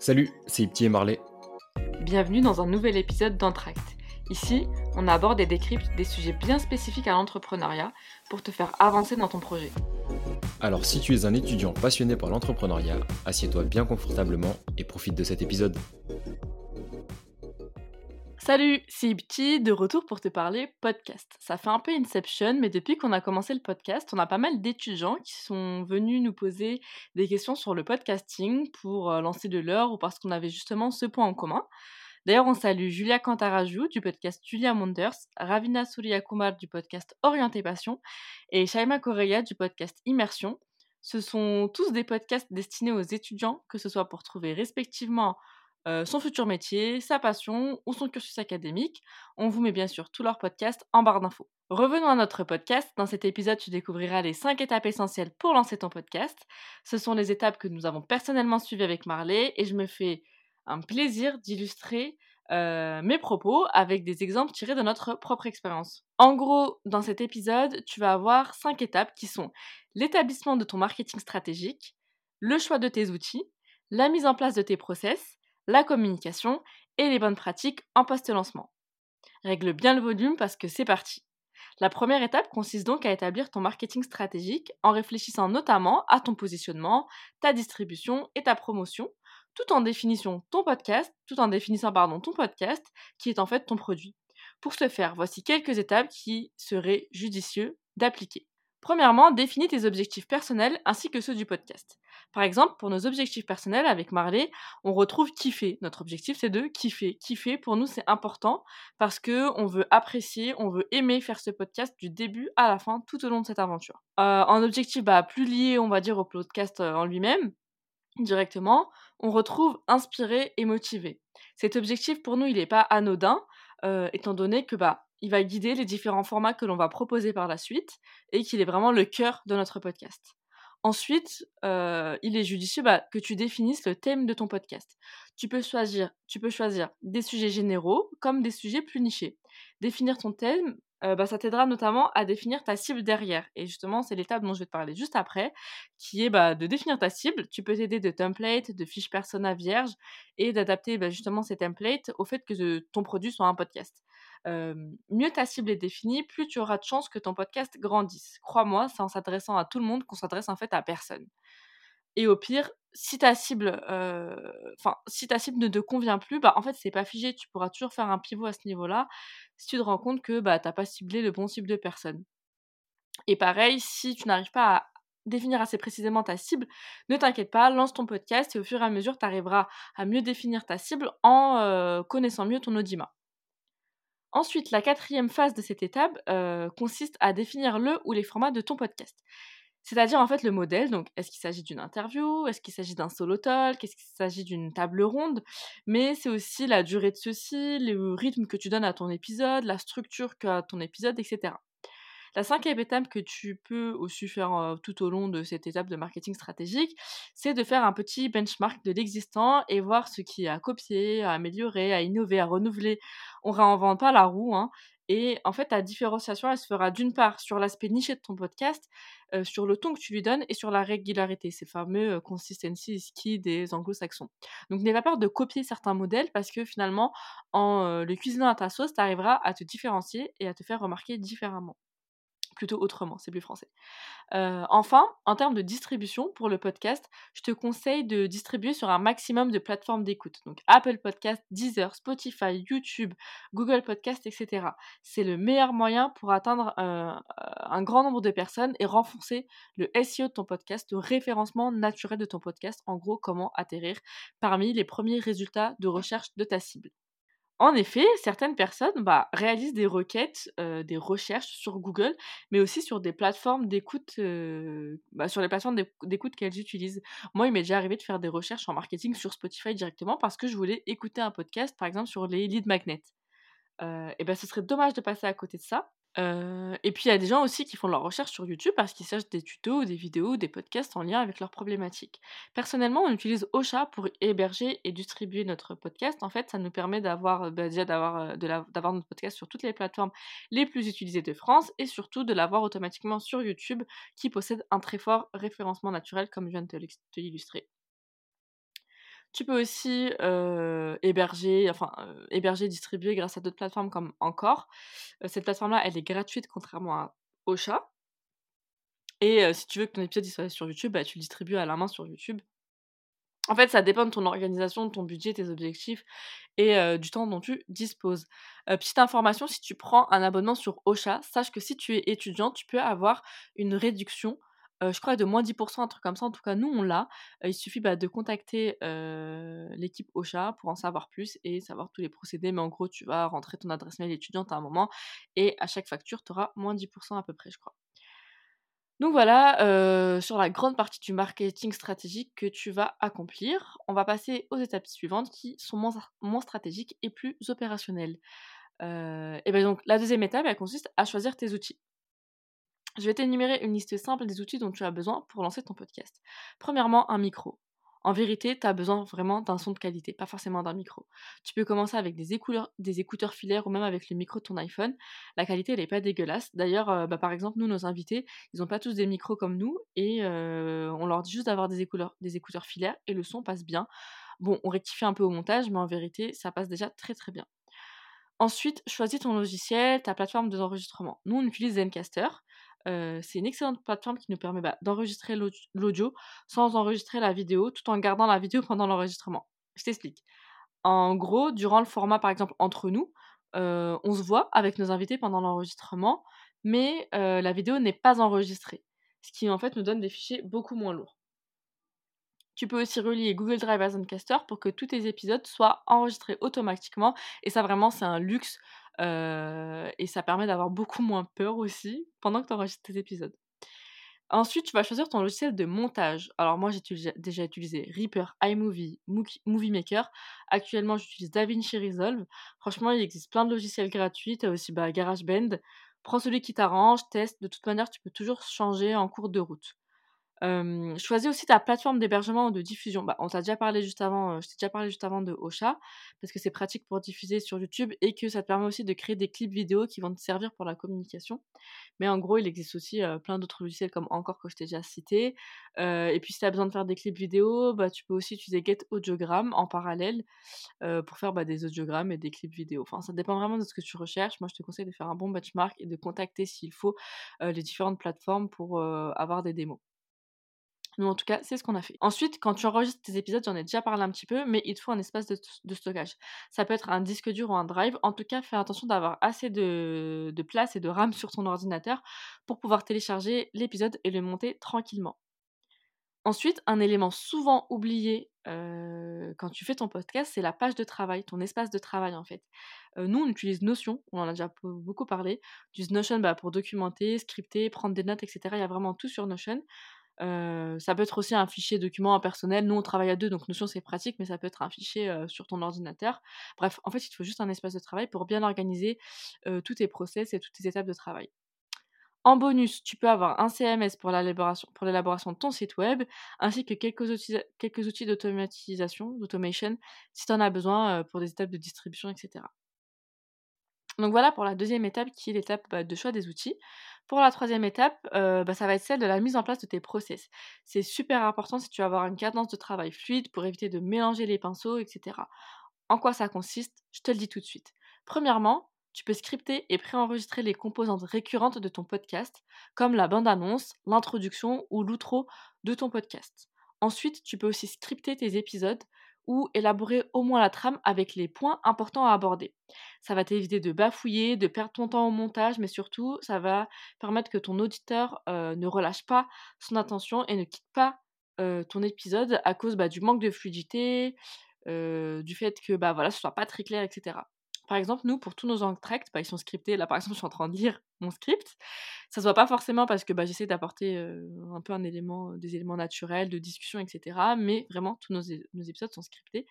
Salut, c'est Ipti et Marley. Bienvenue dans un nouvel épisode d'Entract. Ici, on aborde et décrypte des sujets bien spécifiques à l'entrepreneuriat pour te faire avancer dans ton projet. Alors si tu es un étudiant passionné par l'entrepreneuriat, assieds-toi bien confortablement et profite de cet épisode. Salut, c'est Ipti, de retour pour te parler podcast. Ça fait un peu Inception, mais depuis qu'on a commencé le podcast, on a pas mal d'étudiants qui sont venus nous poser des questions sur le podcasting pour euh, lancer de l'heure ou parce qu'on avait justement ce point en commun. D'ailleurs, on salue Julia Cantarajou du podcast Julia Monders, Ravina Kumar du podcast Orienté Passion et Shaima Correa du podcast Immersion. Ce sont tous des podcasts destinés aux étudiants, que ce soit pour trouver respectivement euh, son futur métier, sa passion ou son cursus académique. On vous met bien sûr tous leurs podcasts en barre d'infos. Revenons à notre podcast. Dans cet épisode, tu découvriras les 5 étapes essentielles pour lancer ton podcast. Ce sont les étapes que nous avons personnellement suivies avec Marley et je me fais un plaisir d'illustrer euh, mes propos avec des exemples tirés de notre propre expérience. En gros, dans cet épisode, tu vas avoir 5 étapes qui sont l'établissement de ton marketing stratégique, le choix de tes outils, la mise en place de tes process, la communication et les bonnes pratiques en post-lancement. Règle bien le volume parce que c'est parti. La première étape consiste donc à établir ton marketing stratégique en réfléchissant notamment à ton positionnement, ta distribution et ta promotion, tout en définissant ton podcast, tout en définissant pardon, ton podcast qui est en fait ton produit. Pour ce faire, voici quelques étapes qui seraient judicieux d'appliquer. Premièrement, définis tes objectifs personnels ainsi que ceux du podcast. Par exemple, pour nos objectifs personnels avec Marley, on retrouve kiffer. Notre objectif, c'est de kiffer. Kiffer, pour nous, c'est important parce que on veut apprécier, on veut aimer faire ce podcast du début à la fin, tout au long de cette aventure. Euh, en objectif bah, plus lié, on va dire, au podcast euh, en lui-même, directement, on retrouve inspiré et motivé. Cet objectif, pour nous, il n'est pas anodin, euh, étant donné que bah, il va guider les différents formats que l'on va proposer par la suite et qu'il est vraiment le cœur de notre podcast. Ensuite, euh, il est judicieux bah, que tu définisses le thème de ton podcast. Tu peux, choisir, tu peux choisir des sujets généraux comme des sujets plus nichés. Définir ton thème, euh, bah, ça t'aidera notamment à définir ta cible derrière. Et justement, c'est l'étape dont je vais te parler juste après, qui est bah, de définir ta cible. Tu peux t'aider de templates, de fiches persona vierges et d'adapter justement ces templates au fait que ton produit soit un podcast mieux ta cible est définie, plus tu auras de chances que ton podcast grandisse. Crois-moi, c'est en s'adressant à tout le monde qu'on s'adresse en fait à personne. Et au pire, si ta cible, enfin, si cible ne te convient plus, bah en fait c'est pas figé, tu pourras toujours faire un pivot à ce niveau-là si tu te rends compte que bah t'as pas ciblé le bon cible de personne. Et pareil, si tu n'arrives pas à définir assez précisément ta cible, ne t'inquiète pas, lance ton podcast et au fur et à mesure, tu arriveras à mieux définir ta cible en connaissant mieux ton audimat. Ensuite, la quatrième phase de cette étape euh, consiste à définir le ou les formats de ton podcast. C'est-à-dire en fait le modèle, donc est-ce qu'il s'agit d'une interview, est-ce qu'il s'agit d'un solo talk, est-ce qu'il s'agit d'une table ronde, mais c'est aussi la durée de ceci, le rythme que tu donnes à ton épisode, la structure qu'a ton épisode, etc. La cinquième étape que tu peux aussi faire tout au long de cette étape de marketing stratégique, c'est de faire un petit benchmark de l'existant et voir ce qui à copier, à améliorer, à innover, à renouveler. On réinvente pas la roue. Hein. Et en fait, ta différenciation, elle se fera d'une part sur l'aspect niché de ton podcast, sur le ton que tu lui donnes et sur la régularité, ces fameux consistency des anglo-saxons. Donc n'aie pas peur de copier certains modèles parce que finalement, en le cuisinant à ta sauce, tu arriveras à te différencier et à te faire remarquer différemment plutôt autrement, c'est plus français. Euh, enfin, en termes de distribution pour le podcast, je te conseille de distribuer sur un maximum de plateformes d'écoute. Donc Apple Podcast, Deezer, Spotify, YouTube, Google Podcast, etc. C'est le meilleur moyen pour atteindre euh, un grand nombre de personnes et renforcer le SEO de ton podcast, le référencement naturel de ton podcast. En gros, comment atterrir parmi les premiers résultats de recherche de ta cible. En effet, certaines personnes bah, réalisent des requêtes, des recherches sur Google, mais aussi sur des plateformes d'écoute, bah, sur les plateformes d'écoute qu'elles utilisent. Moi, il m'est déjà arrivé de faire des recherches en marketing sur Spotify directement parce que je voulais écouter un podcast, par exemple, sur les lead magnets. et ben, ce serait dommage de passer à côté de ça et puis il y a des gens aussi qui font leurs recherches sur YouTube parce qu'ils cherchent des tutos, des vidéos, des podcasts en lien avec leurs problématiques. Personnellement, on utilise Ocha pour héberger et distribuer notre podcast. En fait, ça nous permet d'avoir bah, déjà d'avoir d'avoir notre podcast sur toutes les plateformes les plus utilisées de France et surtout de l'avoir automatiquement sur YouTube qui possède un très fort référencement naturel comme je viens de te l'illustrer. Tu peux aussi héberger, enfin héberger, distribuer grâce à d'autres plateformes comme Encore. cette plateforme-là, elle est gratuite contrairement à Ocha. Et si tu veux que ton épisode soit sur YouTube, bah, tu le distribues à la main sur YouTube. En fait, ça dépend de ton organisation, de ton budget, tes objectifs et du temps dont tu disposes. petite information, si tu prends un abonnement sur Ocha, sache que si tu es étudiant, tu peux avoir une réduction, je crois de moins 10%, un truc comme ça. En tout cas, nous, on l'a. il suffit bah, de contacter l'équipe Ocha pour en savoir plus et savoir tous les procédés. Mais en gros, tu vas rentrer ton adresse mail étudiante à un moment et à chaque facture, tu auras moins 10% à peu près, je crois. Donc voilà, sur la grande partie du marketing stratégique que tu vas accomplir, on va passer aux étapes suivantes qui sont moins, stratégiques et plus opérationnelles. et bien donc la deuxième étape, elle consiste à choisir tes outils. Je vais t'énumérer une liste simple des outils dont tu as besoin pour lancer ton podcast. Premièrement, un micro. En vérité, tu as besoin vraiment d'un son de qualité, pas forcément d'un micro. Tu peux commencer avec des écouteurs, filaires ou même avec le micro de ton iPhone. La qualité, elle n'est pas dégueulasse. D'ailleurs, euh, bah, par exemple, nous, nos invités, ils n'ont pas tous des micros comme nous et euh, on leur dit juste d'avoir des écouteurs, des écouteurs filaires et le son passe bien. Bon, on rectifie un peu au montage, mais en vérité, ça passe déjà très très bien. Ensuite, choisis ton logiciel, ta plateforme d'enregistrement. Nous, on utilise Zencaster c'est une excellente plateforme qui nous permet bah, d'enregistrer l'audio sans enregistrer la vidéo, tout en gardant la vidéo pendant l'enregistrement. Je t'explique. En gros, durant le format, par exemple, entre nous, on se voit avec nos invités pendant l'enregistrement, mais la vidéo n'est pas enregistrée, ce qui en fait nous donne des fichiers beaucoup moins lourds. Tu peux aussi relier Google Drive à Zencaster pour que tous tes épisodes soient enregistrés automatiquement. Et ça, vraiment, c'est un luxe et ça permet d'avoir beaucoup moins peur aussi pendant que tu enregistres tes épisodes. Ensuite, tu vas choisir ton logiciel de montage. Alors moi, j'ai déjà utilisé Reaper, iMovie, Movie Maker. Actuellement, j'utilise DaVinci Resolve. Franchement, il existe plein de logiciels gratuits. Tu as aussi bah, GarageBand. Prends celui qui t'arrange, teste. De toute manière, tu peux toujours changer en cours de route choisis aussi ta plateforme d'hébergement ou de diffusion. Bah, on t'a déjà parlé juste avant, je t'ai déjà parlé juste avant de Ocha, parce que c'est pratique pour diffuser sur YouTube et que ça te permet aussi de créer des clips vidéo qui vont te servir pour la communication. Mais en gros, il existe aussi plein d'autres logiciels comme encore que je t'ai déjà cité. et puis si tu as besoin de faire des clips vidéo, bah, tu peux aussi utiliser Get Audiogram en parallèle pour faire bah, des audiogrammes et des clips vidéo. Enfin, ça dépend vraiment de ce que tu recherches. Moi, je te conseille de faire un bon benchmark et de contacter s'il faut les différentes plateformes pour avoir des démos. Nous, en tout cas, c'est ce qu'on a fait. Ensuite, quand tu enregistres tes épisodes, j'en ai déjà parlé un petit peu, mais il te faut un espace de, stockage. Ça peut être un disque dur ou un drive. En tout cas, fais attention d'avoir assez de, place et de RAM sur ton ordinateur pour pouvoir télécharger l'épisode et le monter tranquillement. Ensuite, un élément souvent oublié euh, quand tu fais ton podcast, c'est la page de travail, ton espace de travail en fait. Euh, nous, on utilise Notion, on en a déjà beaucoup parlé. On utilise Notion bah, pour documenter, scripter, prendre des notes, etc. Il y a vraiment tout sur Notion ça peut être aussi un fichier document personnel. Nous, on travaille à deux, donc Notion, c'est pratique, mais ça peut être un fichier sur ton ordinateur. Bref, en fait, il te faut juste un espace de travail pour bien organiser tous tes process et toutes tes étapes de travail. En bonus, tu peux avoir un CMS pour l'élaboration de ton site web, ainsi que quelques outils, d'automatisation, d'automation, si tu en as besoin pour des étapes de distribution, etc. Donc voilà pour la deuxième étape qui est l'étape bah, de choix des outils. Pour la troisième étape, bah, ça va être celle de la mise en place de tes process. C'est super important si tu veux avoir une cadence de travail fluide pour éviter de mélanger les pinceaux, etc. En quoi ça consiste? Je te le dis tout de suite. Premièrement, tu peux scripter et préenregistrer les composantes récurrentes de ton podcast, comme la bande-annonce, l'introduction ou l'outro de ton podcast. Ensuite, tu peux aussi scripter tes épisodes ou élaborer au moins la trame avec les points importants à aborder. Ça va t'éviter de bafouiller, de perdre ton temps au montage, mais surtout, ça va permettre que ton auditeur euh, ne relâche pas son attention et ne quitte pas euh, ton épisode à cause bah, du manque de fluidité, euh, du fait que bah, voilà, ce soit pas très clair, etc. Par exemple, nous, pour tous nos entracts, bah, ils sont scriptés. Là, par exemple, je suis en train de lire mon script. Ça se voit pas forcément parce que bah, j'essaie d'apporter un peu un élément, des éléments naturels, de discussion, etc. Mais vraiment, tous nos, épisodes sont scriptés.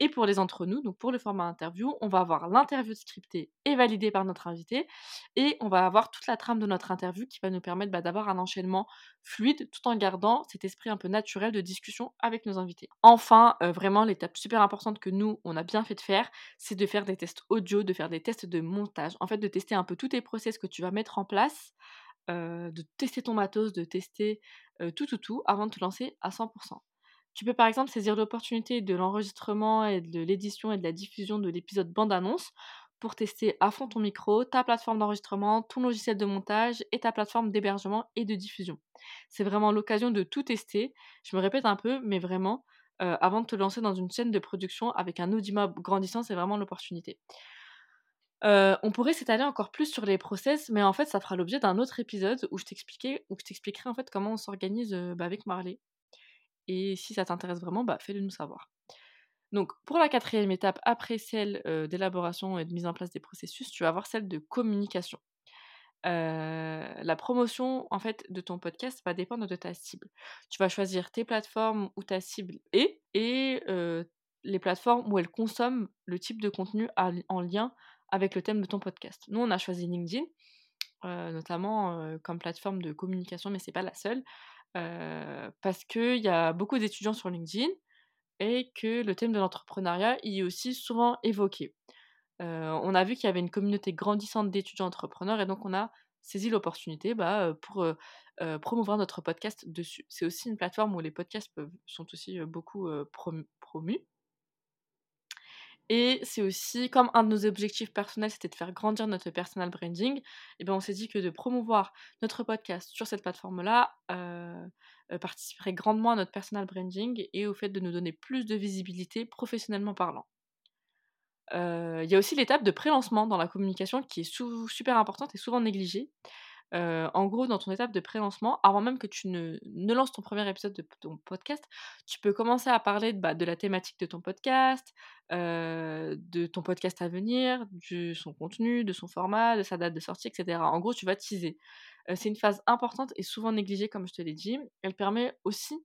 Et pour les entre nous, donc pour le format interview, on va avoir l'interview scriptée et validée par notre invité. Et on va avoir toute la trame de notre interview qui va nous permettre bah, d'avoir un enchaînement fluide tout en gardant cet esprit un peu naturel de discussion avec nos invités. Enfin, vraiment, l'étape super importante que nous, on a bien fait de faire, c'est de faire des tests audio, de faire des tests de montage. En fait, de tester un peu tous tes process que tu vas mettre en place, de tester ton matos, de tester tout, tout, tout avant de te lancer à 100%. Tu peux par exemple saisir l'opportunité de l'enregistrement et de l'édition et de la diffusion de l'épisode bande-annonce pour tester à fond ton micro, ta plateforme d'enregistrement, ton logiciel de montage et ta plateforme d'hébergement et de diffusion. C'est vraiment l'occasion de tout tester. Je me répète un peu, mais vraiment, avant de te lancer dans une chaîne de production avec un audimat grandissant, c'est vraiment l'opportunité. Euh, on pourrait s'étaler encore plus sur les process, mais en fait, ça fera l'objet d'un autre épisode où je t'expliquerai, en fait comment on s'organise euh, bah, avec Marley. Et si ça t'intéresse vraiment, bah, fais-le nous savoir. Donc, pour la quatrième étape, après celle d'élaboration et de mise en place des processus, tu vas avoir celle de communication. la promotion en fait de ton podcast va dépendre de ta cible. Tu vas choisir tes plateformes où ta cible est et les plateformes où elle consomme le type de contenu en lien avec le thème de ton podcast. Nous, on a choisi LinkedIn, notamment comme plateforme de communication, mais c'est pas la seule, parce qu'il y a beaucoup d'étudiants sur LinkedIn et que le thème de l'entrepreneuriat y est aussi souvent évoqué. on a vu qu'il y avait une communauté grandissante d'étudiants entrepreneurs et donc on a saisi l'opportunité bah, pour promouvoir notre podcast dessus. C'est aussi une plateforme où les podcasts sont aussi beaucoup promus. Et c'est aussi, comme un de nos objectifs personnels, c'était de faire grandir notre personal branding, et bien on s'est dit que de promouvoir notre podcast sur cette plateforme-là euh, euh, participerait grandement à notre personal branding et au fait de nous donner plus de visibilité professionnellement parlant. Euh, il y a aussi l'étape de pré-lancement dans la communication qui est super importante et souvent négligée. Euh, en gros, dans ton étape de pré-lancement, avant même que tu ne, lances ton premier épisode de ton podcast, tu peux commencer à parler de, bah, de la thématique de ton podcast, euh, de ton podcast à venir, de son contenu, de son format, de sa date de sortie, etc. En gros, tu vas teaser. Euh, c'est une phase importante et souvent négligée, comme je te l'ai dit. Elle permet aussi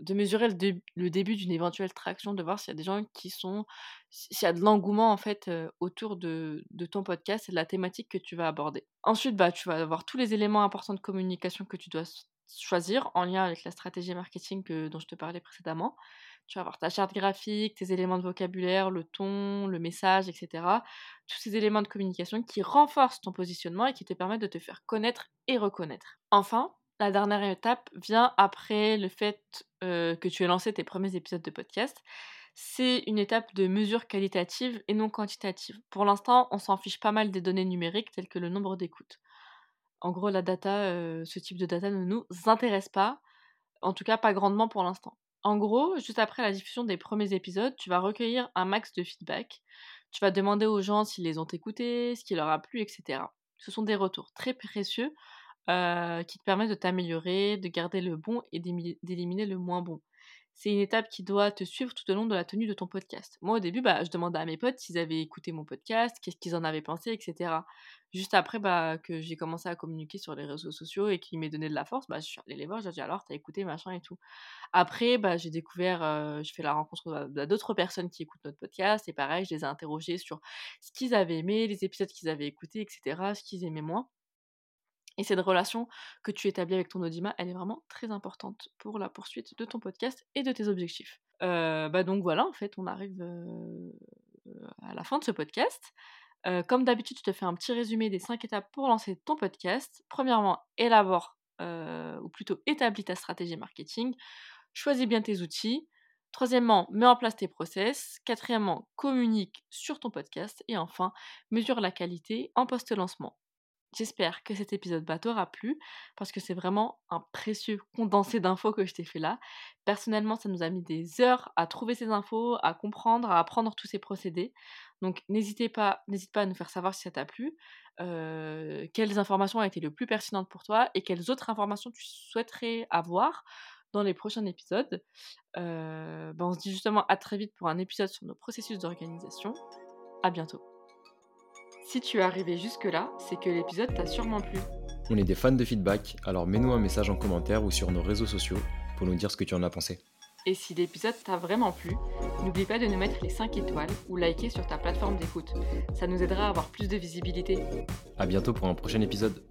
de mesurer le, début d'une éventuelle traction, de voir s'il y a des gens qui sont, s'il y a de l'engouement en fait autour de, ton podcast et de la thématique que tu vas aborder. Ensuite, bah, tu vas avoir tous les éléments importants de communication que tu dois choisir en lien avec la stratégie marketing dont je te parlais précédemment. Tu vas avoir ta charte graphique, tes éléments de vocabulaire, le ton, le message, etc. Tous ces éléments de communication qui renforcent ton positionnement et qui te permettent de te faire connaître et reconnaître. Enfin, la dernière étape vient après le fait que tu aies lancé tes premiers épisodes de podcast. C'est une étape de mesure qualitative et non quantitative. Pour l'instant, on s'en fiche pas mal des données numériques telles que le nombre d'écoutes. En gros, la data, ce type de data ne nous intéresse pas, en tout cas pas grandement pour l'instant. En gros, juste après la diffusion des premiers épisodes, tu vas recueillir un max de feedback. Tu vas demander aux gens s'ils les ont écoutés, ce qui leur a plu, etc. Ce sont des retours très précieux euh, qui te permet de t'améliorer, de garder le bon et d'éliminer le moins bon. C'est une étape qui doit te suivre tout au long de la tenue de ton podcast. Moi, au début, bah, je demandais à mes potes s'ils avaient écouté mon podcast, qu'est-ce qu'ils en avaient pensé, etc. Juste après bah, que j'ai commencé à communiquer sur les réseaux sociaux et qu'ils m'aient donné de la force, bah, je suis allée les voir, j'ai dit alors, t'as écouté, machin et tout. Après, j'ai découvert, euh, je fais la rencontre d'autres personnes qui écoutent notre podcast et pareil, je les ai interrogés sur ce qu'ils avaient aimé, les épisodes qu'ils avaient écoutés, etc., ce qu'ils aimaient moins. Et cette relation que tu établis avec ton audimat, elle est vraiment très importante pour la poursuite de ton podcast et de tes objectifs. Euh, bah donc voilà, en fait, on arrive euh, à la fin de ce podcast. Euh, comme d'habitude, je te fais un petit résumé des cinq étapes pour lancer ton podcast. Premièrement, élabore, ou plutôt établis ta stratégie marketing. Choisis bien tes outils. Troisièmement, mets en place tes process. Quatrièmement, communique sur ton podcast. Et enfin, mesure la qualité en post-lancement. J'espère que cet épisode bah, t'aura plu parce que c'est vraiment un précieux condensé d'infos que je t'ai fait là. Personnellement, ça nous a mis des heures à trouver ces infos, à comprendre, à apprendre tous ces procédés. Donc n'hésitez pas, n'hésite pas à nous faire savoir si ça t'a plu, euh, quelles informations ont été le plus pertinentes pour toi et quelles autres informations tu souhaiterais avoir dans les prochains épisodes. Euh, bah, on se dit justement à très vite pour un épisode sur nos processus d'organisation. À bientôt. Si tu es arrivé jusque-là, c'est que l'épisode t'a sûrement plu. On est des fans de feedback, alors mets-nous un message en commentaire ou sur nos réseaux sociaux pour nous dire ce que tu en as pensé. Et si l'épisode t'a vraiment plu, n'oublie pas de nous mettre les 5 étoiles ou liker sur ta plateforme d'écoute. Ça nous aidera à avoir plus de visibilité. A bientôt pour un prochain épisode.